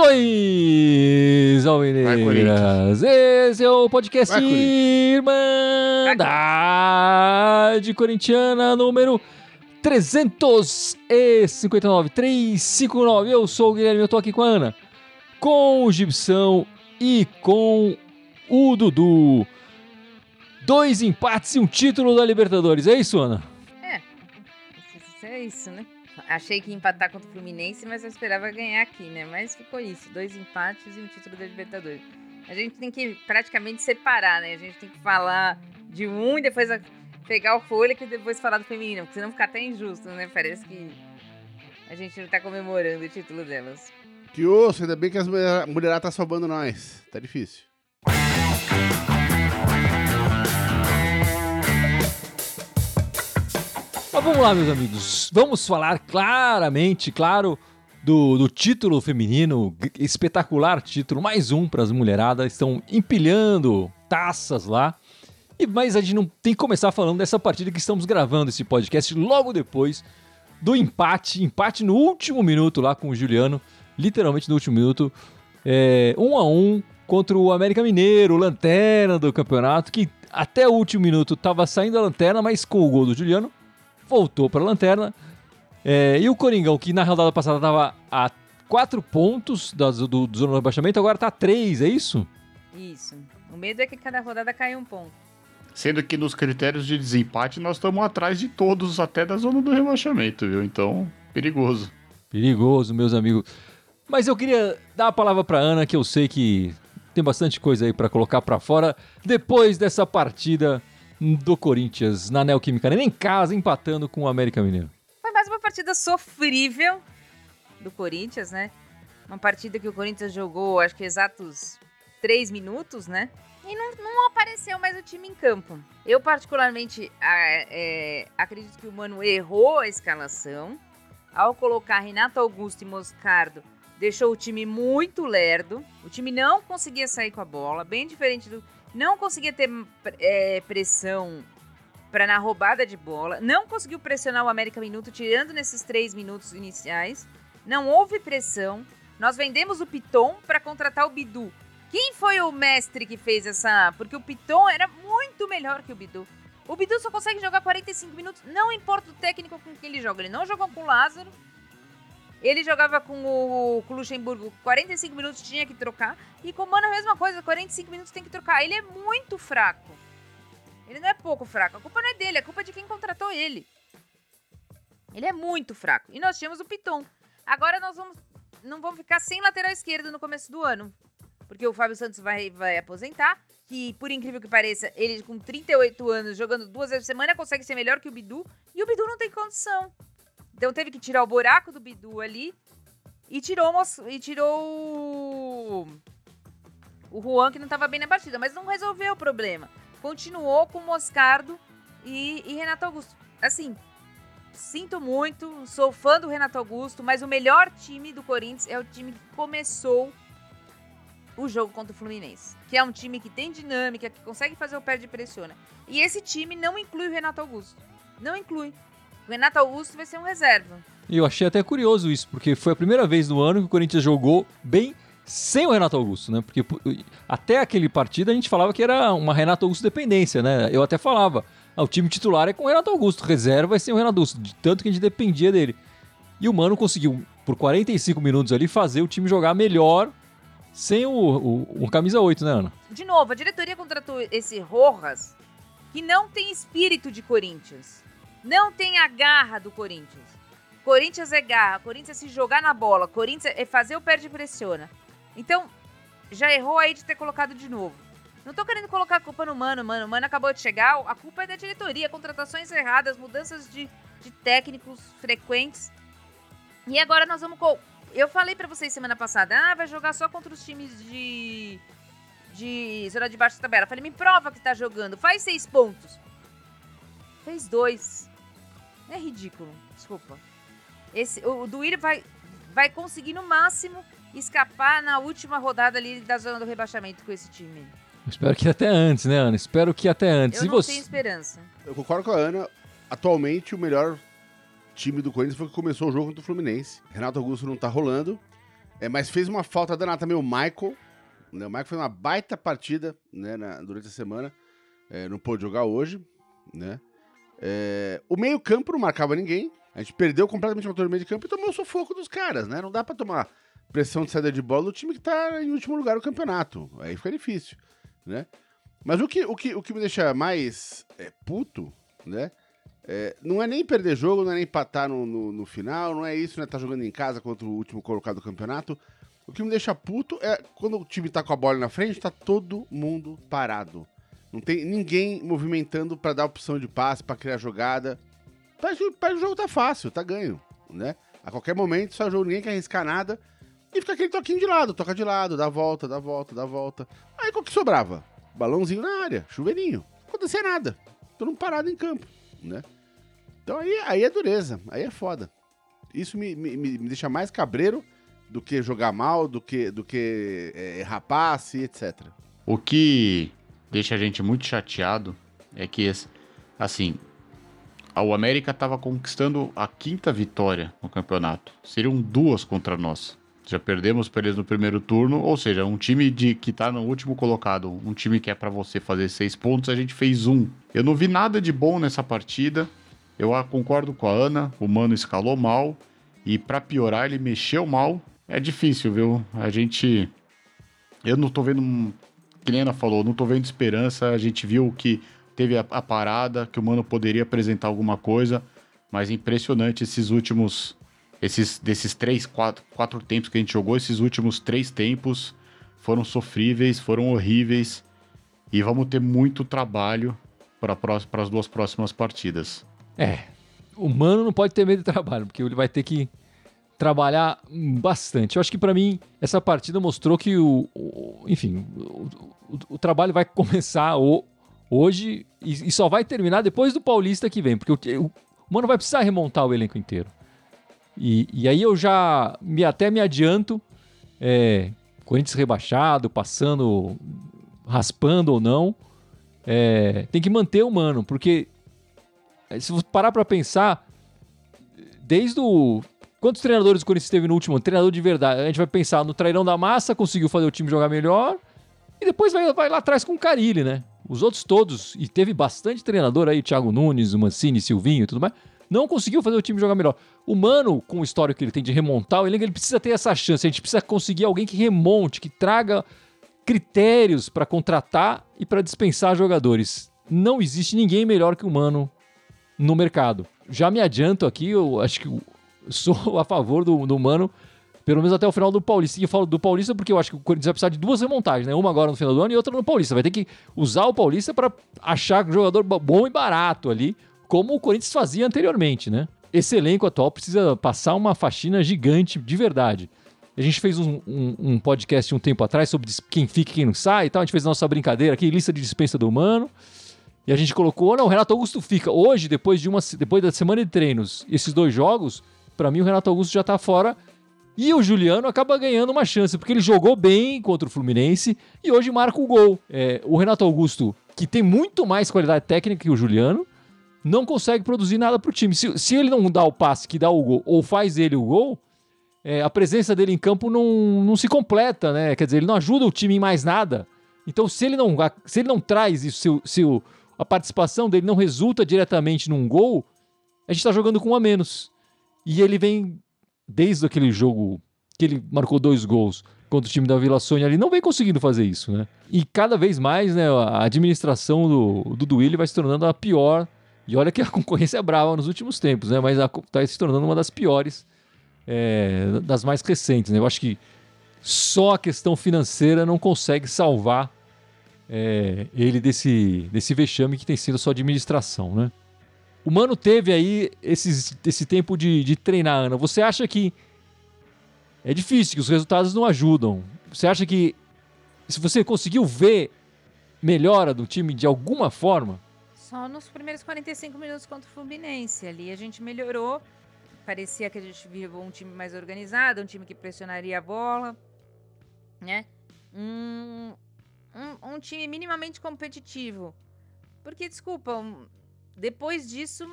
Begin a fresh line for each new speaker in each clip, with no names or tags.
Saudações, Alvinegras! Esse é o podcast
Vai,
Irmandade Corintiana número 359, 359. Eu sou o Guilherme, eu tô aqui com a Ana, com o Gibson e com o Dudu. Dois empates e um título da Libertadores, é isso, Ana?
Isso é isso, né? Achei que ia empatar contra o Fluminense, mas eu esperava ganhar aqui, né? Mas ficou isso, dois empates e um título da Libertadores. A gente tem que praticamente separar, né? A gente tem que falar de um e depois pegar o fôlego e depois falar do feminino, porque senão fica até injusto, né? Parece que a gente não tá comemorando o título delas.
Que osso, ainda bem que as mulher- mulherada tá salvando nós. Tá difícil.
Mas vamos lá, meus amigos. Vamos falar claramente, claro, do, do título feminino, espetacular título, mais um para as mulheradas. Estão empilhando taças lá. E mas a gente não tem que começar falando dessa partida que estamos gravando esse podcast logo depois do empate, empate no último minuto lá com o Juliano, literalmente no último minuto, é, um a um contra o América Mineiro, lanterna do campeonato, que até o último minuto estava saindo a lanterna, mas com o gol do Juliano voltou para a lanterna. É, e o Coringão, que na rodada passada estava a quatro pontos da, do, do zona de rebaixamento, agora está a três, é isso?
Isso. O medo é que cada rodada caia um ponto.
Sendo que nos critérios de desempate nós estamos atrás de todos, até da zona do rebaixamento, viu? Então, perigoso.
Perigoso, meus amigos. Mas eu queria dar a palavra para Ana, que eu sei que tem bastante coisa aí para colocar para fora depois dessa partida do Corinthians na Neoquímica Arena, em casa, empatando com o América Mineiro.
Foi mais uma partida sofrível do Corinthians, né? Uma partida que o Corinthians jogou, acho que exatos três minutos, né? E não, não apareceu mais o time em campo. Eu, particularmente, é, acredito que o Mano errou a escalação. Ao colocar Renato Augusto e Moscardo, deixou o time muito lerdo. O time não conseguia sair com a bola, bem diferente do. Não conseguia ter é, pressão para na roubada de bola. Não conseguiu pressionar o América Minuto, tirando nesses três minutos iniciais. Não houve pressão. Nós vendemos o Piton para contratar o Bidu. Quem foi o mestre que fez essa? Porque o Piton era muito melhor que o Bidu. O Bidu só consegue jogar 45 minutos, não importa o técnico com que ele joga. Ele não jogou com o Lázaro. Ele jogava com o, com o Luxemburgo 45 minutos, tinha que trocar. E com o Mano a mesma coisa, 45 minutos tem que trocar. Ele é muito fraco. Ele não é pouco fraco. A culpa não é dele, a culpa é de quem contratou ele. Ele é muito fraco. E nós tínhamos o Piton. Agora nós vamos não vamos ficar sem lateral esquerdo no começo do ano. Porque o Fábio Santos vai, vai aposentar. Que, por incrível que pareça, ele com 38 anos, jogando duas vezes por semana, consegue ser melhor que o Bidu. E o Bidu não tem condição. Então teve que tirar o buraco do Bidu ali. E tirou, o e tirou o- o Juan, que não estava bem na partida. Mas não resolveu o problema. Continuou com Moscardo e, e Renato Augusto. Assim, sinto muito, sou fã do Renato Augusto, mas o melhor time do Corinthians é o time que começou o jogo contra o Fluminense. Que é um time que tem dinâmica, que consegue fazer o pé de pressiona. E esse time não inclui o Renato Augusto. Não inclui. O Renato Augusto vai ser um reserva.
E eu achei até curioso isso, porque foi a primeira vez no ano que o Corinthians jogou bem sem o Renato Augusto, né? Porque até aquele partido a gente falava que era uma Renato Augusto dependência, né? Eu até falava, ah, o time titular é com o Renato Augusto, reserva vai ser o Renato Augusto, de tanto que a gente dependia dele. E o Mano conseguiu, por 45 minutos ali, fazer o time jogar melhor sem o, o, o camisa 8, né, Ana?
De novo, a diretoria contratou esse Rojas, que não tem espírito de Corinthians. Não tem a garra do Corinthians. Corinthians é garra, Corinthians é se jogar na bola, Corinthians é fazer o perde e pressiona. Então, já errou aí de ter colocado de novo. Não tô querendo colocar a culpa no Mano, mano. O Mano acabou de chegar, a culpa é da diretoria, contratações erradas, mudanças de, de técnicos frequentes. E agora nós vamos. co- Eu falei pra vocês semana passada, ah, vai jogar só contra os times de de zona de baixo da tabela. Falei, me prova que tá jogando. Faz seis pontos. Fez dois. É ridículo. Desculpa. Esse, o, o Duírio vai, vai conseguir no máximo escapar na última rodada ali da zona do rebaixamento com esse time.
Espero que até antes, né, Ana? Espero que até antes.
Eu
e
não
você?
tenho esperança.
Eu concordo com a Ana. Atualmente, o melhor time do Corinthians foi que começou o jogo contra o Fluminense. Renato Augusto não tá rolando. É, mas fez uma falta danada também o Michael. Né? O Michael fez uma baita partida né, na- durante a semana. É, não pôde jogar hoje. Né? É, o meio-campo não marcava ninguém. A gente perdeu completamente o motor do meio de campo e tomou o sufoco dos caras, né? Não dá pra tomar pressão de saída de bola do time que tá em último lugar no campeonato. Aí fica difícil, né? Mas o que, o que, o que me deixa mais é, puto, né? É, não é nem perder jogo, não é nem empatar no, no, no final, não é isso, né? Tá jogando em casa contra o último colocado do campeonato. O que me deixa puto é quando o time tá com a bola na frente, tá todo mundo parado. Não tem ninguém movimentando pra dar opção de passe, pra criar jogada. Que o jogo tá fácil, tá ganho, né? A qualquer momento, só jogo, ninguém quer arriscar nada. E fica aquele toquinho de lado, toca de lado, dá volta, dá volta, dá volta. Aí qual que sobrava? Balãozinho na área, chuveirinho. Não acontecia nada. Todo mundo parado em campo, né? Então aí, aí é dureza, aí é foda. Isso me, me, me me deixa mais cabreiro do que jogar mal, do que, do que é, errar passe, etc.
O que deixa a gente muito chateado é que, assim, o América estava conquistando a quinta vitória no campeonato. Seriam duas contra nós. Já perdemos para eles no primeiro turno, ou seja, um time de que tá no último colocado, um time que é para você fazer seis pontos, a gente fez um. Eu não vi nada de bom nessa partida. Eu concordo com a Ana, o Mano escalou mal e para piorar ele mexeu mal. É difícil, viu? A gente eu não tô vendo, que falou, não tô vendo esperança. A gente viu que teve a, a parada, que o Mano poderia apresentar alguma coisa, mas impressionante esses últimos, esses desses três, quatro, quatro tempos que a gente jogou, esses últimos três tempos foram sofríveis, foram horríveis e vamos ter muito trabalho para as duas próximas partidas.
É. O Mano não pode ter medo de trabalho, porque ele vai ter que trabalhar bastante. Eu acho que pra mim essa partida mostrou que o, o- enfim, o, o- o trabalho vai começar hoje e, e só vai terminar depois do Paulista que vem, porque o, Mano vai precisar remontar o elenco inteiro. E, e aí eu já me, até me adianto, é, Corinthians rebaixado, passando, raspando ou não, é, tem que manter o Mano, porque se você parar pra pensar, desde o. Quantos treinadores o Corinthians teve no último ano? Treinador de verdade. A gente vai pensar no Trairão da Massa, conseguiu fazer o time jogar melhor. E depois vai, vai lá atrás com o Carilli, né? Os outros todos, e teve bastante treinador aí, Thiago Nunes, Mancini, Silvinho e tudo mais, não conseguiu fazer o time jogar melhor. O Mano, com o histórico que ele tem de remontar elenco, ele precisa ter essa chance. A gente precisa conseguir alguém que remonte, que traga critérios pra contratar e pra dispensar jogadores. Não existe ninguém melhor que o Mano no mercado. Já me adianto aqui, eu acho que sou a favor do, do Mano, pelo menos até o final do Paulista. E eu falo do Paulista porque eu acho que o Corinthians vai precisar de duas remontagens, né? Uma agora no final do ano e outra no Paulista. Vai ter que usar o Paulista para achar um jogador bo- bom e barato ali, como o Corinthians fazia anteriormente, né? Esse elenco atual precisa passar uma faxina gigante de verdade. A gente fez um, um- um podcast um tempo atrás sobre quem fica e quem não sai e tal. A gente fez nossa brincadeira aqui, lista de dispensa do Mano. E a gente colocou, não, o Renato Augusto fica. Hoje, depois de uma depois da semana de treinos, esses dois jogos, pra mim o Renato Augusto já tá fora. E o Juliano acaba ganhando uma chance, porque ele jogou bem contra o Fluminense e hoje marca o gol. É, o Renato Augusto, que tem muito mais qualidade técnica que o Juliano, não consegue produzir nada pro time. Se, se ele não dá o passe que dá o gol, ou faz ele o gol, é, a presença dele em campo não, não se completa, né? Quer dizer, ele não ajuda o time em mais nada. Então, se ele não, se ele não traz isso, se, o- se o- a participação dele não resulta diretamente num gol, a gente tá jogando com um a menos. E ele vem, desde aquele jogo que ele marcou dois gols contra o time da Vila Sônia ali, não vem conseguindo fazer isso, né? E cada vez mais, né, a administração do, do Duílio vai se tornando a pior. E olha que a concorrência é brava nos últimos tempos, né? Mas está se tornando uma das piores, é, das mais recentes, né? Eu acho que só a questão financeira não consegue salvar é, ele desse, desse vexame que tem sido a sua administração, né? O Mano teve aí esses, esse tempo de, de treinar, Ana. Você acha que é difícil, que os resultados não ajudam? Você acha que se você conseguiu ver melhora do time de alguma forma?
Só nos primeiros 45 minutos contra o Fluminense. Ali a gente melhorou. parecia que a gente viu um time mais organizado, um time que pressionaria a bola, né? Um, um, um time minimamente competitivo. Porque, desculpa, depois disso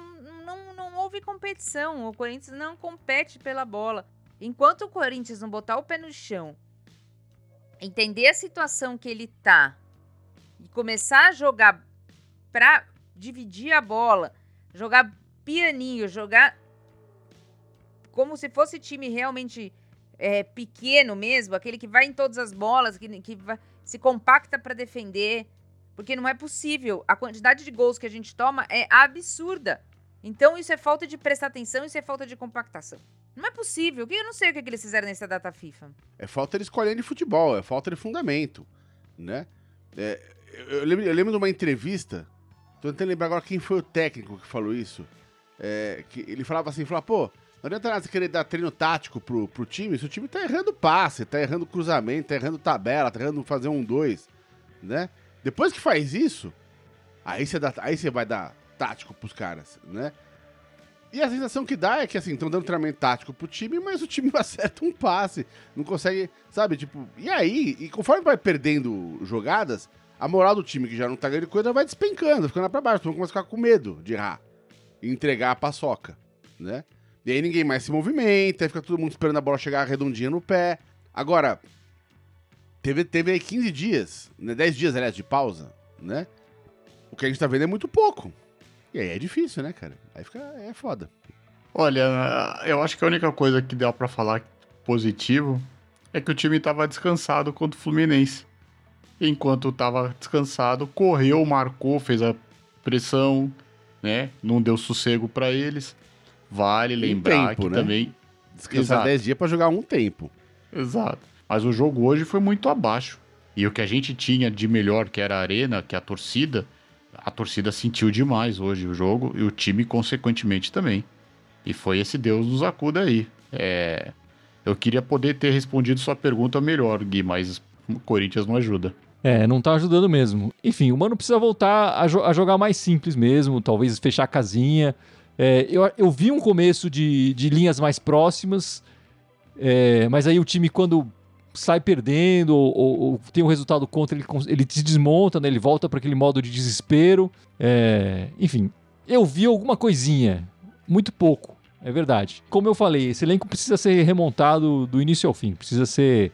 não, não houve competição. O Corinthians não compete pela bola. Enquanto o Corinthians não botar o pé no chão, entender a situação que ele tá e começar a jogar pra dividir a bola, jogar pianinho, jogar como se fosse time realmente é, pequeno mesmo, aquele que vai em todas as bolas, que, que vai, se compacta para defender. Porque não é possível. A quantidade de gols que a gente toma é absurda. Então isso é falta de prestar atenção, isso é falta de compactação. Não é possível. Eu não sei o que, é que eles fizeram nessa data FIFA.
É falta de escolha de futebol, é falta de fundamento, né? É, eu, lembro, eu, lembro, de uma entrevista, tô tentando lembrar agora quem foi o técnico que falou isso. É, que ele falava assim, falava, pô, não adianta nada você querer dar treino tático pro, pro time se o time tá errando passe, tá errando cruzamento, tá errando tabela, tá errando fazer um dois, né? Depois que faz isso, aí você, dá, aí você vai dar tático pros caras, né? E a sensação que dá é que, assim, estão dando treinamento tático pro time, mas o time acerta um passe, não consegue, sabe, tipo... E aí, e conforme vai perdendo jogadas, a moral do time que já não tá ganhando coisa vai despencando, ficando lá pra baixo, então começa a ficar com medo de errar e entregar a paçoca, né? E aí ninguém mais se movimenta, aí fica todo mundo esperando a bola chegar redondinha no pé. Agora, teve, teve aí 15 dias, né, 10 dias, aliás, de pausa, né? O que a gente tá vendo é muito pouco. E aí é difícil, né, cara? Aí fica, é foda.
Olha, eu acho que a única coisa que deu para falar positivo é que o time tava descansado contra o Fluminense. Enquanto tava descansado, correu, marcou, fez a pressão, né? Não deu sossego para eles. Vale lembrar tempo, que né? também.
Descansar 10 dias para jogar um tempo.
Exato. Mas o jogo hoje foi muito abaixo. E o que a gente tinha de melhor, que era a arena, que é a torcida, a torcida sentiu demais hoje o jogo e o time, consequentemente, também. E foi esse Deus nos acuda aí. É... Eu queria poder ter respondido sua pergunta melhor, Gui, mas o Corinthians não ajuda.
É, não tá ajudando mesmo. Enfim, o Mano precisa voltar a, jo a jogar mais simples mesmo, talvez fechar a casinha. É, eu, eu vi um começo de, de linhas mais próximas, é, mas aí o time, quando sai perdendo ou, ou, ou, tem um resultado contra, ele, ele se desmonta, né? ele volta para aquele modo de desespero. É, enfim, eu vi alguma coisinha, muito pouco, é verdade. Como eu falei, esse elenco precisa ser remontado do início ao fim, precisa ser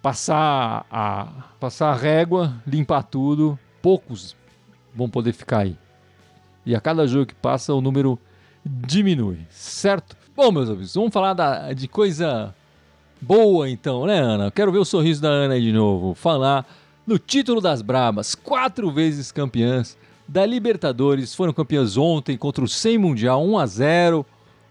passar a passar a régua, limpar tudo. Poucos vão poder ficar aí. E a cada jogo que passa, o número diminui, certo? Bom, meus amigos, vamos falar da, de coisa boa então, né, Ana? Quero ver o sorriso da Ana de novo. Falar no título das Brabas, quatro vezes campeãs da Libertadores. Foram campeãs ontem contra o 100 Mundial, 1 a 0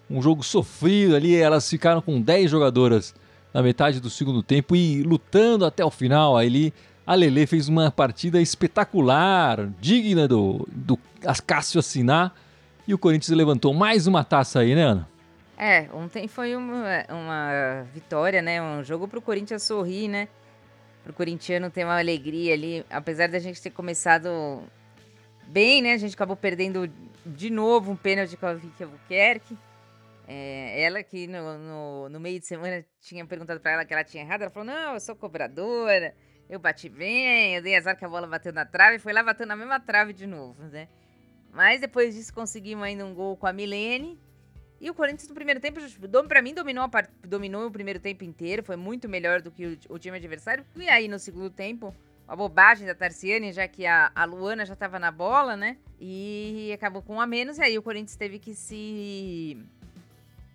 Um jogo sofrido ali, elas ficaram com 10 jogadoras na metade do segundo tempo e lutando até o final. Ali a Lele fez uma partida espetacular, digna do, do Cássio assinar. E o Corinthians levantou mais uma taça aí, né, Ana?
É, ontem foi uma, uma vitória, né? Um jogo pro Corinthians sorrir, né? Pro corintiano ter uma alegria ali. Apesar da gente ter começado bem, né? A gente acabou perdendo de novo um pênalti com a Vicky Albuquerque. É, ela que no, no, no, meio de semana tinha perguntado para ela que ela tinha errado. Ela falou: Não, eu sou cobradora. Eu bati bem, eu dei azar que a bola bateu na trave foi lá batendo na mesma trave de novo, né? Mas depois disso conseguimos ainda um gol com a Milene. E o Corinthians no primeiro tempo, para mim, dominou, part... dominou o primeiro tempo inteiro. Foi muito melhor do que o, time adversário. E aí, no segundo tempo, a bobagem da Tarciane, já que a, Luana já estava na bola, né? E acabou com um a menos. E aí o Corinthians teve que se,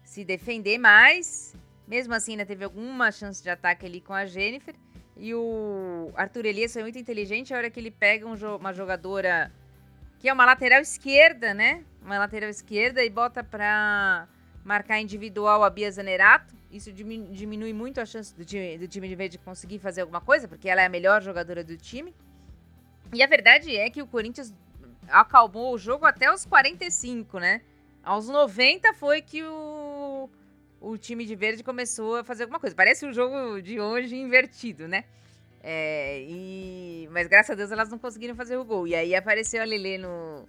se defender mais. Mesmo assim, ainda teve alguma chance de ataque ali com a Jennifer. E o Arthur Elias foi muito inteligente a hora que ele pega um jo uma jogadora que é uma lateral esquerda, né? Uma lateral esquerda e bota para marcar individual a Bia Zanerato. Isso diminui muito a chance do time, do time de verde conseguir fazer alguma coisa, porque ela é a melhor jogadora do time. E a verdade é que o Corinthians acalmou o jogo até os 45, né? Aos 90 foi que o o time de verde começou a fazer alguma coisa. Parece o jogo de hoje invertido, né? É, e... Mas graças a Deus elas não conseguiram fazer o gol. E aí apareceu a Lele no,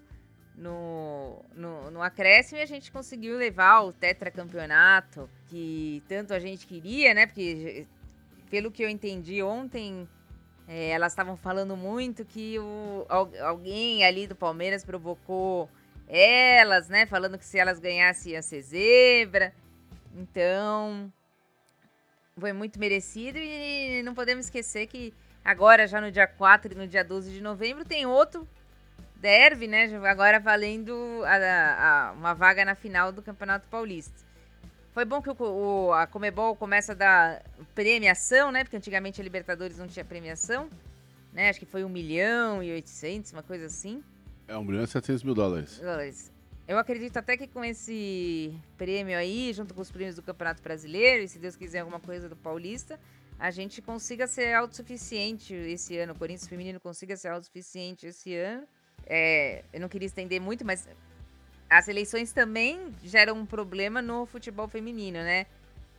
no, no, no acréscimo e a gente conseguiu levar o tetracampeonato que tanto a gente queria, né? Porque, pelo que eu entendi ontem, é, elas estavam falando muito que o, alguém ali do Palmeiras provocou elas, né? Falando que se elas ganhassem ia ser zebra. Então, foi muito merecido e não podemos esquecer que agora, já no dia 4 e no dia 12 de novembro, tem outro derby, né? Agora valendo a, a, uma vaga na final do Campeonato Paulista. Foi bom que o, o, a Comebol começa a dar premiação, né? Porque antigamente a Libertadores não tinha premiação. Né? Acho que foi 1 milhão e 800, uma coisa assim.
É 1 milhão e 700 mil dólares.
dólares. Eu acredito até que com esse prêmio aí, junto com os prêmios do Campeonato Brasileiro, e se Deus quiser alguma coisa do Paulista, a gente consiga ser autossuficiente esse ano. O Corinthians Feminino consiga ser autossuficiente esse ano é, eu não queria estender muito, mas as eleições também geram um problema no futebol feminino, né?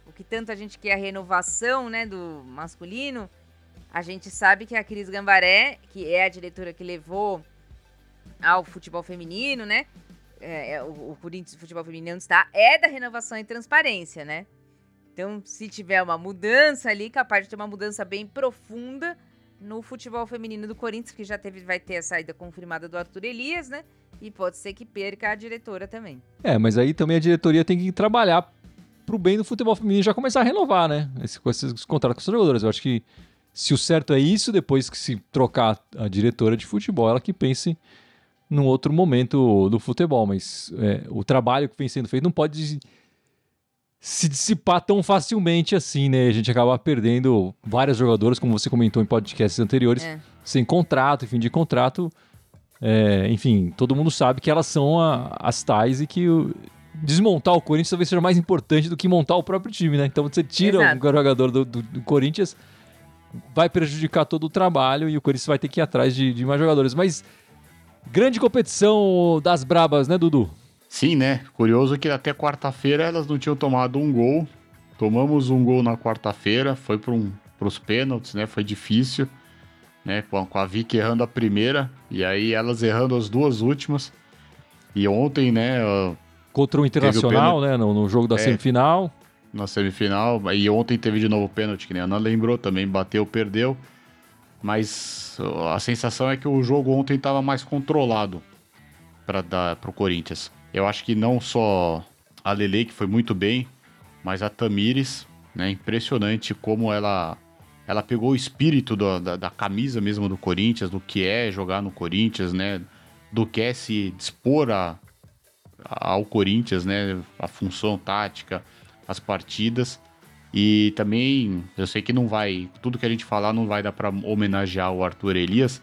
O que tanto a gente quer a renovação, né, do masculino, a gente sabe que a Cris Gambaré, que é a diretora que levou ao futebol feminino, né? É, é, o, o Corinthians Futebol Feminino está, é da renovação e transparência, né? Então, se tiver uma mudança ali, capaz de ter uma mudança bem profunda, no futebol feminino do Corinthians, que já teve, vai ter a saída confirmada do Arthur Elias, né? E pode ser que perca a diretora também.
É, mas aí também a diretoria tem que trabalhar pro bem do futebol feminino já começar a renovar, né? Esse, com esses contratos com os jogadores. Eu acho que se o certo é isso, depois que se trocar a diretora de futebol, ela que pense num outro momento do futebol. Mas é, o trabalho que vem sendo feito não pode se dissipar tão facilmente assim, né? A gente acaba perdendo vários jogadores, como você comentou em podcasts anteriores, é. sem contrato, fim de contrato. É, enfim, todo mundo sabe que elas são a, as tais e que o, desmontar o Corinthians talvez seja mais importante do que montar o próprio time, né? Então você tira Exato. um jogador do, do, do, Corinthians, vai prejudicar todo o trabalho e o Corinthians vai ter que ir atrás de, de mais jogadores. Mas grande competição das brabas, né, Dudu?
Sim, né? Curioso que até quarta-feira elas não tinham tomado um gol. Tomamos um gol na quarta-feira, foi para um, os pênaltis, né? Foi difícil, né? Com, a Vicky errando a primeira e aí elas errando as duas últimas. E ontem, né?
Contra o Internacional, o né? No, no, jogo da é, semifinal.
Na semifinal. E ontem teve de novo pênalti, que nem a Ana lembrou também, bateu, perdeu. Mas a sensação é que o jogo ontem estava mais controlado para o Corinthians. Eu acho que não só a Lele, que foi muito bem, mas a Tamires, né? Impressionante como ela ela pegou o espírito do, da, da, camisa mesmo do Corinthians, do que é jogar no Corinthians, né? Do que é se dispor a, a, ao Corinthians, né? A função tática, as partidas. E também, eu sei que não vai, tudo que a gente falar não vai dar para homenagear o Arthur Elias,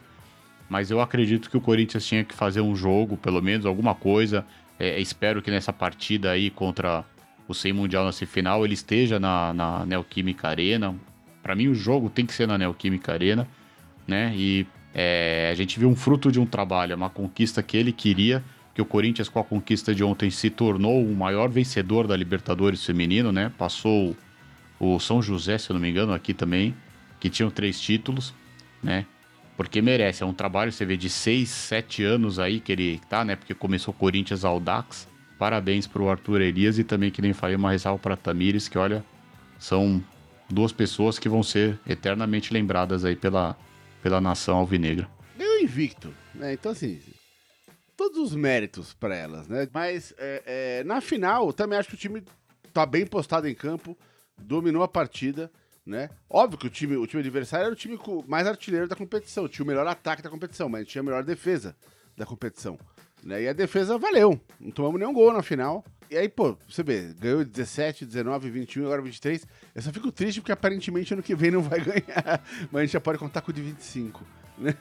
mas eu acredito que o Corinthians tinha que fazer um jogo, pelo menos alguma coisa, é, espero que nessa partida aí contra o 100 Mundial na semifinal ele esteja na, na Neoquímica Arena. Para mim, o jogo tem que ser na Neoquímica Arena, né? E é, a gente viu um fruto de um trabalho, uma conquista que ele queria, que o Corinthians, com a conquista de ontem, se tornou o maior vencedor da Libertadores feminino, né? Passou o São José, se eu não me engano, aqui também, que tinham três títulos, né? Porque merece, é um trabalho, você vê, de 6, 7 anos aí que ele tá, né? Porque começou Corinthians Audax. Parabéns pro Arthur Elias e também, que nem falei, uma ressalva pra Tamires, que olha, são duas pessoas que vão ser eternamente lembradas aí pela, pela nação alvinegra.
Eu invicto, né? Então, assim, todos os méritos para elas, né? Mas é, é, na final, também acho que o time tá bem postado em campo, dominou a partida né? Óbvio que o time, o time adversário era o time mais artilheiro da competição, tinha o melhor ataque da competição, mas tinha a melhor defesa da competição. Né? E a defesa valeu, não tomamos nenhum gol na final. E aí, pô, você vê, ganhou 17, 19, 21, agora 23. Eu só fico triste porque aparentemente ano que vem não vai ganhar, mas a gente já pode contar com o de 25. Né?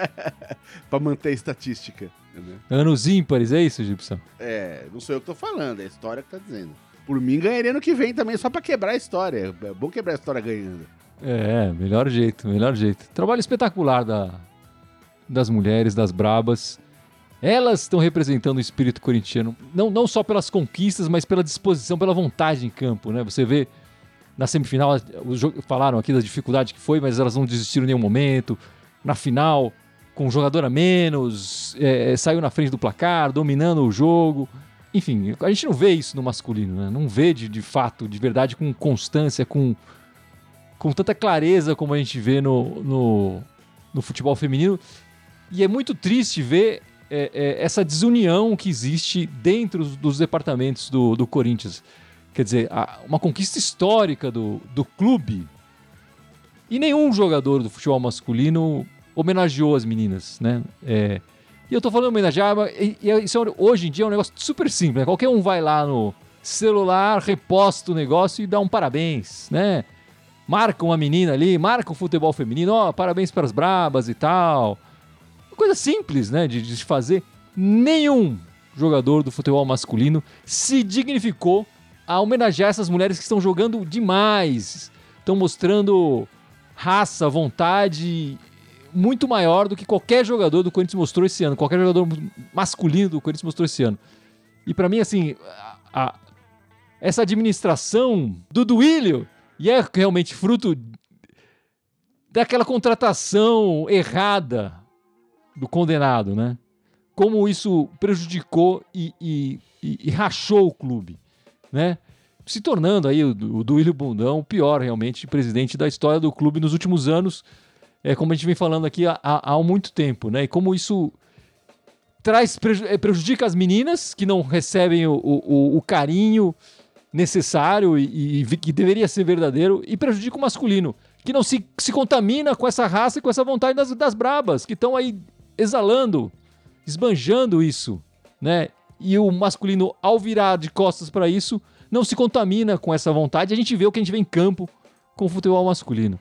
pra manter a estatística. Né?
Anos ímpares, é isso, Gibson?
É, não sou eu que tô falando, é a história que tá dizendo. Por mim, ganharia no que vem também, só pra quebrar a história. É bom quebrar a história ganhando.
É, melhor jeito, melhor jeito. Trabalho espetacular da, das mulheres, das brabas. Elas estão representando o espírito corintiano, não, não só pelas conquistas, mas pela disposição, pela vontade em campo, né? Você vê na semifinal, jogo, falaram aqui da dificuldade que foi, mas elas não desistiram em nenhum momento. Na final, com um jogador a menos, é, saiu na frente do placar, dominando o jogo. Enfim, a gente não vê isso no masculino, né? Não vê de, de fato, de verdade, com constância, com, com tanta clareza como a gente vê no, no, no futebol feminino. E é muito triste ver é, é, essa desunião que existe dentro dos departamentos do, do Corinthians. Quer dizer, a, uma conquista histórica do, do clube. E nenhum jogador do futebol masculino homenageou as meninas, né? É, e eu tô falando homenagear, e, e isso é, hoje em dia é um negócio super simples, né? Qualquer um vai lá no celular, reposta o negócio e dá um parabéns, né? Marca uma menina ali, marca o futebol feminino, ó, oh, parabéns para as brabas e tal. Coisa simples, né, de, de fazer. Nenhum jogador do futebol masculino se dignificou a homenagear essas mulheres que estão jogando demais, estão mostrando raça, vontade muito maior do que qualquer jogador do Corinthians mostrou esse ano, qualquer jogador masculino do Corinthians mostrou esse ano. E para mim, assim, a, a, essa administração do Duílio, e é realmente fruto daquela contratação errada do condenado, né? Como isso prejudicou e, e, e, e rachou o clube, né? Se tornando aí o, o Duílio Bundão o pior, realmente, presidente da história do clube nos últimos anos é, como a gente vem falando aqui há, há muito tempo, né? E como isso traz é, prejudica as meninas que não recebem o, o, o carinho necessário e, e, que deveria ser verdadeiro e prejudica o masculino que não se, se contamina com essa raça e com essa vontade das, das brabas que estão aí exalando, esbanjando isso, né? E o masculino ao virar de costas para isso não se contamina com essa vontade. A gente vê o que a gente vê em campo com o futebol masculino.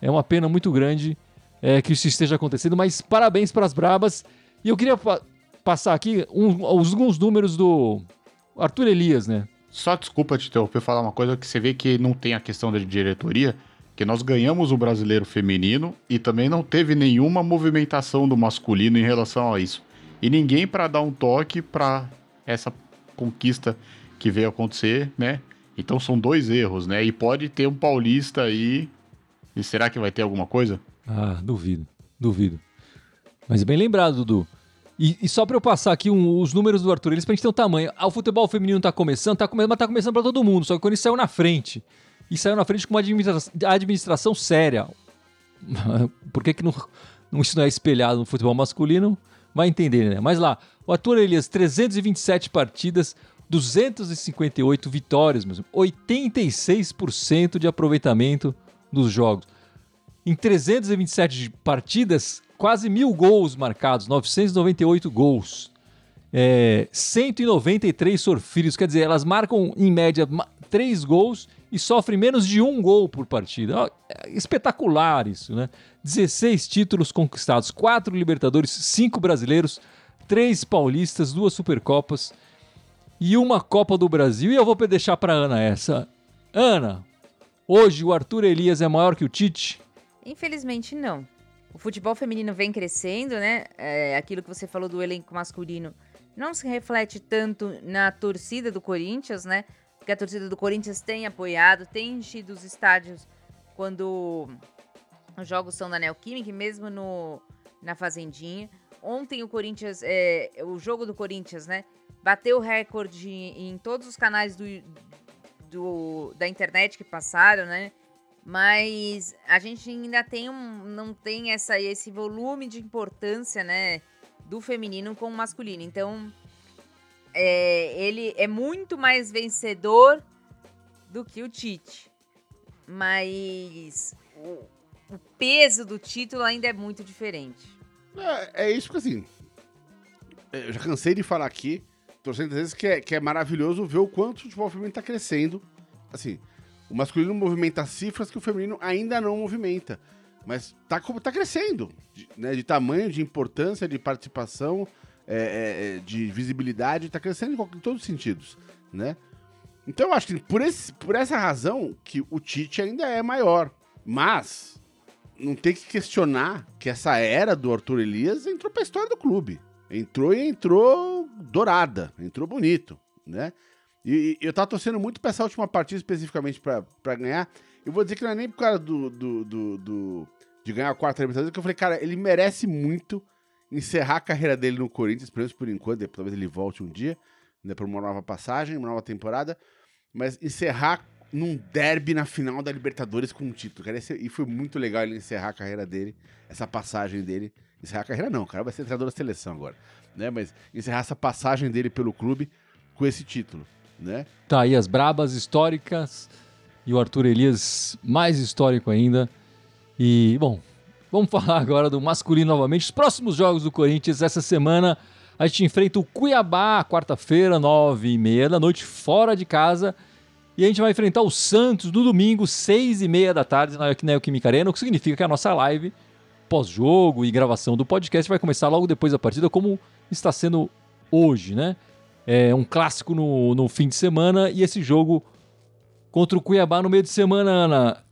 É uma pena muito grande é, que isso esteja acontecendo, mas parabéns para as Brabas. E eu queria pa passar aqui um, alguns números do Arthur Elias, né?
Só desculpa te interromper falar uma coisa que você vê que não tem a questão da diretoria, que nós ganhamos o brasileiro feminino e também não teve nenhuma movimentação do masculino em relação a isso. E ninguém para dar um toque para essa conquista que veio acontecer, né? Então são dois erros, né? E pode ter um paulista aí e será que vai ter alguma coisa?
Ah, duvido, duvido. Mas bem lembrado, Dudu. E, e só para eu passar aqui um, os números do Arthur, eles pra gente ter um tamanho. Ah, o futebol feminino tá começando, tá começando, mas tá começando para todo mundo. Só que quando ele saiu na frente, e saiu na frente com uma administração, administração séria. Por que, que não, não, isso não é espelhado no futebol masculino? Vai entender, né? Mas lá, o Arthur Elias, 327 partidas, 258 vitórias, mesmo, 86% de aproveitamento dos jogos. Em 327 partidas, quase mil gols marcados, 998 gols. É, 193 sofridos, quer dizer, elas marcam em média 3 gols e sofrem menos de um gol por partida. É espetacular isso, né? 16 títulos conquistados, 4 Libertadores, 5 brasileiros, 3 paulistas, 2 Supercopas e uma Copa do Brasil. E eu vou deixar para Ana essa. Ana, Hoje o Arthur Elias é maior que o Tite?
Infelizmente não. O futebol feminino vem crescendo, né? É, aquilo que você falou do elenco masculino não se reflete tanto na torcida do Corinthians, né? Porque a torcida do Corinthians tem apoiado, tem enchido os estádios quando os jogos são da Neoquímica, mesmo no, na Fazendinha. Ontem o Corinthians, é, o jogo do Corinthians, né? Bateu o recorde em todos os canais do, do, da internet que passaram, né? Mas a gente ainda tem um, não tem essa, esse volume de importância, né? Do feminino com o masculino. Então, é, ele é muito mais vencedor do que o Tite. Mas o, peso do título ainda é muito diferente.
É, é isso que assim. Eu já cansei de falar aqui torcendo vezes que é, que é maravilhoso ver o quanto o futebol feminino está crescendo. Assim, o masculino movimenta cifras que o feminino ainda não movimenta. Mas tá, tá crescendo, de, né, de tamanho, de importância, de participação, é, é, é de visibilidade, está crescendo em, em, todos os sentidos, né? Então eu acho que por, esse, por essa razão que o Tite ainda é maior. Mas não tem que questionar que essa era do Arthur Elias entrou para a história do clube. Entrou e entrou dourada, entrou bonito, né? E, e eu tava torcendo muito pra essa última partida especificamente para ganhar. Eu vou dizer que não é nem por causa do, do, do, do de ganhar a quarta Libertadores, que eu falei, cara, ele merece muito encerrar a carreira dele no Corinthians, pelo menos por enquanto, depois, talvez ele volte um dia, né, para uma nova passagem, uma nova temporada, mas encerrar num derby na final da Libertadores com um título, cara, e foi muito legal ele encerrar a carreira dele, essa passagem dele, encerrar a carreira não, cara vai ser treinador da seleção agora, né, mas encerrar essa passagem dele pelo clube com esse título, né.
Tá aí as brabas históricas e o Arthur Elias mais histórico ainda. E, bom, vamos falar agora do masculino novamente. Os próximos jogos do Corinthians essa semana. A gente enfrenta o Cuiabá, quarta-feira, nove e meia da noite, fora de casa. E a gente vai enfrentar o Santos no domingo, seis e meia da tarde, na Neoquímica Arena, o que significa que a nossa live pós-jogo e gravação do podcast vai começar logo depois da partida, como está sendo hoje, né? É um clássico no, no fim de semana e esse jogo contra o Cuiabá no meio de semana, Ana.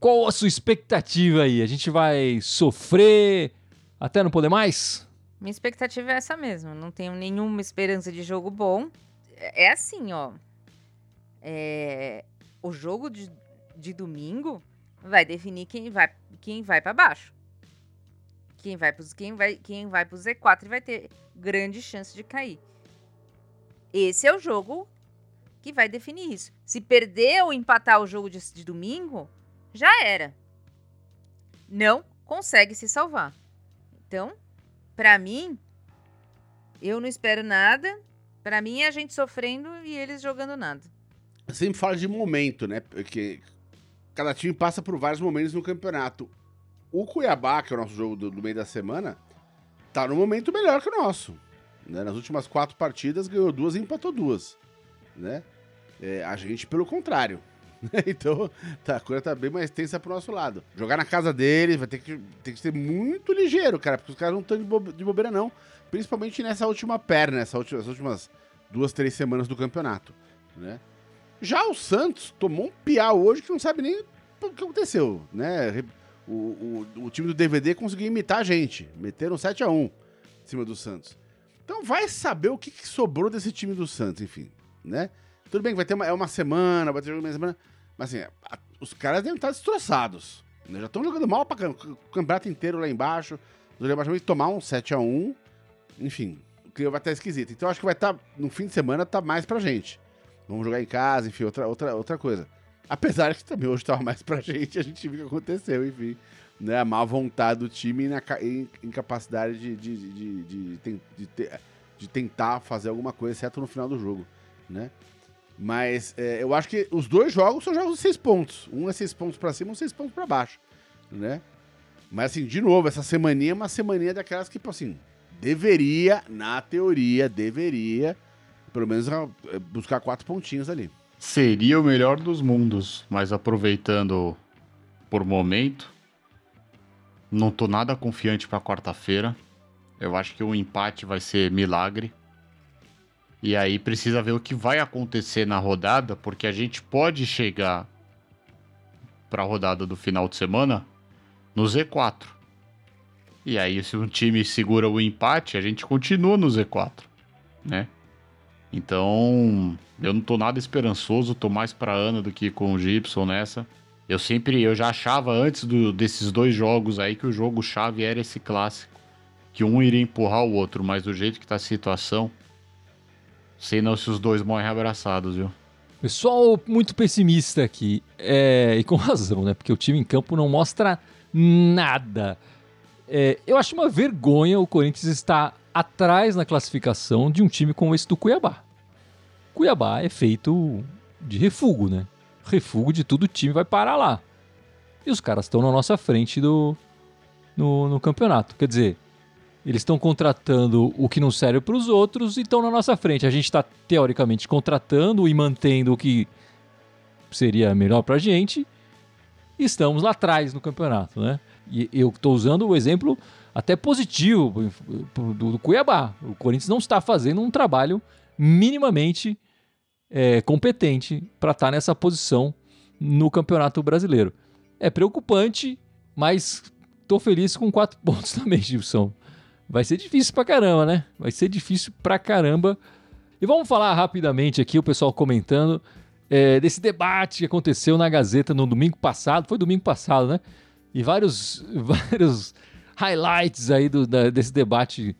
Qual a sua expectativa aí? A gente vai sofrer até não poder mais?
Minha expectativa é essa mesmo. Não tenho nenhuma esperança de jogo bom. É assim, ó. É... O jogo de, de domingo vai definir quem vai, quem vai para baixo. Quem vai, pros, quem, vai, quem vai pro Z4 vai ter grande chance de cair. Esse é o jogo que vai definir isso. Se perder ou empatar o jogo de, de domingo, já era. Não consegue se salvar. Então, para mim, eu não espero nada. Para mim é a gente sofrendo e eles jogando nada.
Eu sempre falo de momento, né? Porque cada time passa por vários momentos no campeonato. O Cuiabá, que é o nosso jogo do, do meio da semana, tá no momento melhor que o nosso. Né? Nas últimas quatro partidas, ganhou duas e empatou duas. Né? É, a gente, pelo contrário. então, tá, a coisa tá bem mais tensa pro nosso lado. Jogar na casa deles vai ter que, ter que ser muito ligeiro, cara, porque os caras não estão de, de bobeira, não. Principalmente nessa última perna, nessas últimas, últimas duas, três semanas do campeonato, né? Já o Santos tomou um piau hoje que não sabe nem o que aconteceu, né? O, o, o time do DVD conseguiu imitar a gente. Meteram 7x1 em cima do Santos. Então vai saber o que, que sobrou desse time do Santos, enfim, né? Tudo bem que vai ter uma, é uma semana, vai ter uma semana. Mas assim, a, os caras devem estar destroçados. Né? Já estão jogando mal caramba. O campeonato inteiro lá embaixo. Rebaixamento tomar um 7x1. Enfim, o clima vai estar esquisito. Então acho que vai estar, tá, no fim de semana, tá mais pra gente. Vamos jogar em casa, enfim, outra, outra, outra coisa. Apesar que também hoje tava mais pra gente, a gente viu o que aconteceu, enfim. Né, a má vontade do time e a incapacidade de, de, de, de, de, de tentar fazer alguma coisa, exceto no final do jogo, né? Mas é, eu acho que os dois jogos são jogos de seis pontos. Um é seis pontos para cima, um seis pontos para baixo, né? Mas assim, de novo, essa semaninha é uma semaninha daquelas que, tipo assim, deveria, na teoria, deveria, pelo menos é, buscar quatro pontinhos ali.
Seria o melhor dos mundos, mas aproveitando por momento, não tô nada confiante para quarta-feira. Eu acho que o um empate vai ser milagre. E aí precisa ver o que vai acontecer na rodada, porque a gente pode chegar para a rodada do final de semana no Z4. E aí se um time segura o empate, a gente continua no Z4, né? Então, eu não tô nada esperançoso, tô mais para Ana do que com o Gibson nessa. Eu sempre, eu já achava antes do, desses dois jogos aí que o jogo chave era esse clássico, que um iria empurrar o outro, mas do jeito que tá a situação, Sei não se os dois morrem abraçados, viu?
Pessoal muito pessimista aqui. É, e com razão, né? Porque o time em campo não mostra nada. É, eu acho uma vergonha o Corinthians estar atrás na classificação de um time como esse do Cuiabá. Cuiabá é feito de refugo, né? Refugo de tudo o time vai parar lá. E os caras estão na nossa frente do, no, no campeonato. Quer dizer, eles estão contratando o que não serve para os outros e estão na nossa frente. A gente está, teoricamente, contratando e mantendo o que seria melhor para a gente. E estamos lá atrás no campeonato, né? E eu estou usando o exemplo até positivo do, do, Cuiabá. O Corinthians não está fazendo um trabalho minimamente é, competente para estar tá nessa posição no Campeonato Brasileiro. É preocupante, mas estou feliz com quatro pontos também, Gilson. Vai ser difícil pra caramba, né? Vai ser difícil pra caramba. E vamos falar rapidamente aqui, o pessoal comentando, é, desse debate que aconteceu na Gazeta no domingo passado. Foi domingo passado, né? e vários, vários highlights aí do, da- desse debate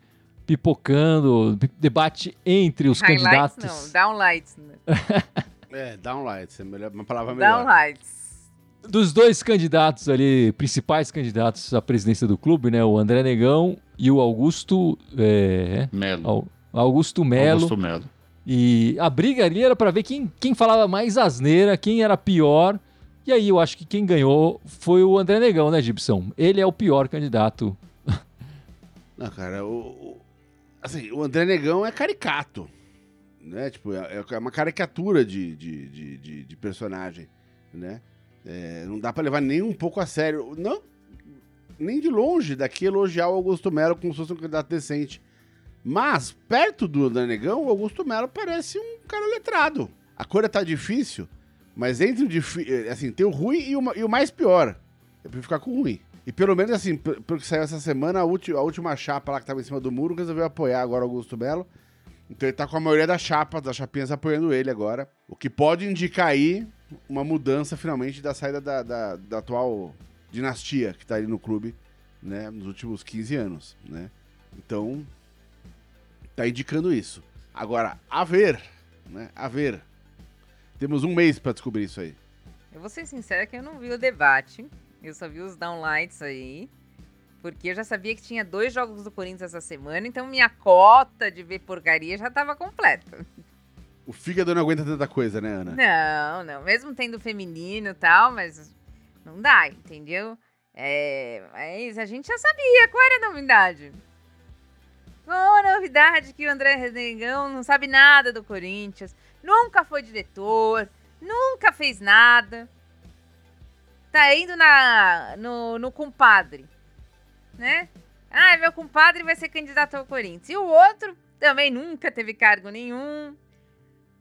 pipocando, pi- debate entre os
Highlights
candidatos.
não, downlights. Né?
É, downlights, é melhor, uma palavra melhor.
Downlights.
Dos dois candidatos ali, principais candidatos à presidência do clube, né? O André Negão e o Augusto. é,
Melo.
Au- Augusto Melo.
Augusto Melo.
E a briga ali era pra ver quem, quem falava mais asneira, quem era pior. E aí eu acho que quem ganhou foi o André Negão, né, Gibson? Ele é o pior candidato.
Não, cara, o, assim, o André Negão é caricato, né? Tipo, é, é uma caricatura de, de, de, de- de personagem, né? É, não dá pra levar nem um pouco a sério. Não, nem de longe daqui elogiar o Augusto Melo como se fosse um candidato decente. Mas, perto do André Negão, o Augusto Melo parece um cara letrado. A coisa tá difícil, mas entre o difícil, assim, tem o ruim e o, e o mais pior. Eu prefiro ficar com o ruim. E pelo menos assim, p- pelo que saiu essa semana, a, a última chapa lá que tava em cima do muro resolveu apoiar agora o Augusto Melo. Então ele tá com a maioria das chapas, das chapinhas apoiando ele agora. O que pode indicar aí uma mudança finalmente da saída da, da, da atual dinastia que tá ali no clube, né, nos últimos 15 anos, né? Então, tá indicando isso. Agora, a ver, né, a ver. Temos um mês pra descobrir isso aí.
Eu vou ser sincera que eu não vi o debate. Eu só vi os downlights aí. Porque eu já sabia que tinha dois jogos do Corinthians essa semana, então minha cota de ver porcaria já tava completa.
O fígado não aguenta tanta coisa, né, Ana?
Não, não. Mesmo tendo feminino e tal, mas não dá, entendeu? É, mas a gente já sabia. Qual era a novidade? Qual a novidade que o André Renegão não sabe nada do Corinthians? Nunca foi diretor, nunca fez nada. Tá indo na, no, no compadre, né? Ah, meu compadre vai ser candidato ao Corinthians. E o outro também nunca teve cargo nenhum.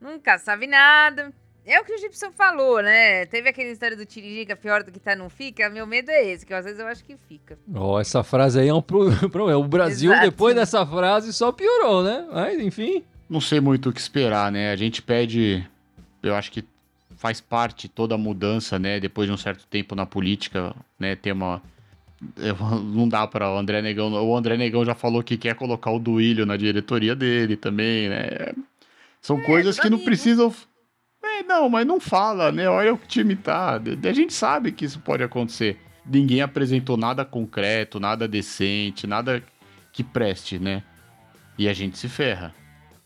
Nunca sabe nada. É o que o Gibson falou, né? Teve aquela história do Tiririca pior do que tá não fica. Meu medo é esse, que às vezes eu acho que fica.
Ó, essa frase aí é um pro- problema. O Brasil,
Exato.
depois dessa frase, só piorou, né? Mas, enfim.
Não sei muito o que esperar, né? A gente pede. Eu acho que faz parte toda a mudança, né? Depois de um certo tempo na política, né? Ter uma. Não dá para o André Negão. O André Negão já falou que quer colocar o Duílio na diretoria dele também, né? São coisas
tudo
que não
amigo.
precisam. É, não, mas não fala, né? Olha o time tá. A gente sabe que isso pode acontecer. Ninguém apresentou nada concreto, nada decente, nada que preste, né? E a gente se ferra.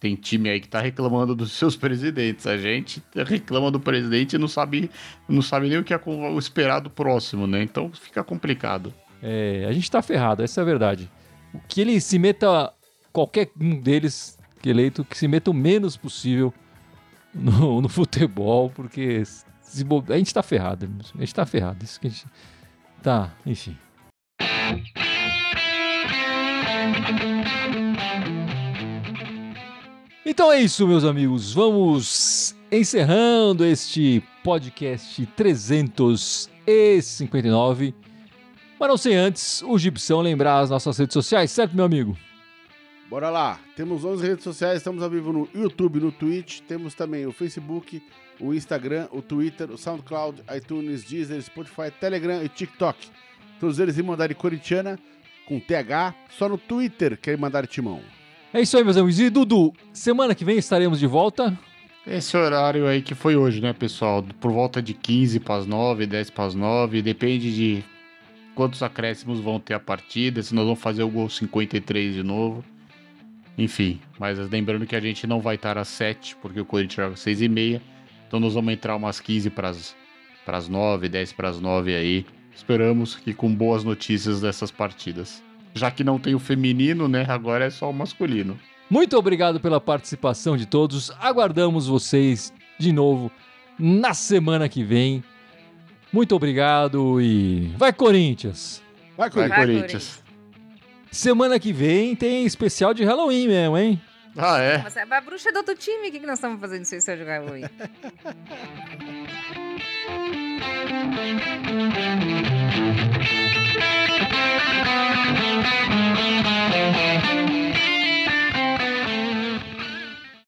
Tem time aí que tá reclamando dos seus presidentes. A gente reclama do presidente e não sabe, não sabe nem o que é o esperar do próximo, né? Então fica complicado.
É, a gente tá ferrado, essa é a verdade. O que ele se meta, qualquer um deles que eleito, que se meta o menos possível no, no futebol, porque se a gente tá ferrado. A gente tá ferrado. Isso que a gente. Tá, enfim. Então é isso, meus amigos. Vamos encerrando este podcast 359. Mas não sei antes, o Gibson lembrar as nossas redes sociais, certo, meu amigo?
Bora lá. Temos 11 redes sociais, estamos ao vivo no YouTube, no Twitch, temos também o Facebook, o Instagram, o Twitter, o SoundCloud, iTunes, Deezer, Spotify, Telegram e TikTok. Todos eles em mandar corintiana com TH, só no Twitter que é mandar timão.
É isso aí, meus amigos. E Dudu, semana que vem estaremos de volta.
Esse horário aí que foi hoje, né, pessoal? Por volta de 15 para as 9, 10 para as 9, depende de quantos acréscimos vão ter a partida, se nós vamos fazer o gol 53 de novo. Enfim, mas lembrando que a gente não vai estar às 7, porque o Corinthians joga às 6 e meia. Então nós vamos entrar umas 15 para as 9, 10 para as 9 aí. Esperamos que com boas notícias dessas partidas. Já que não tem o feminino, né? Agora é só o masculino.
Muito obrigado pela participação de todos. Aguardamos vocês de novo na semana que vem. Muito obrigado e vai Corinthians!
Vai,
Vai,
Corinthians.
Vai,
Corinthians.
Semana que vem tem especial de Halloween mesmo, hein?
Ah, é?
Mas a bruxa é do outro time, o que, que nós estamos fazendo se eu jogar Halloween? Thank you.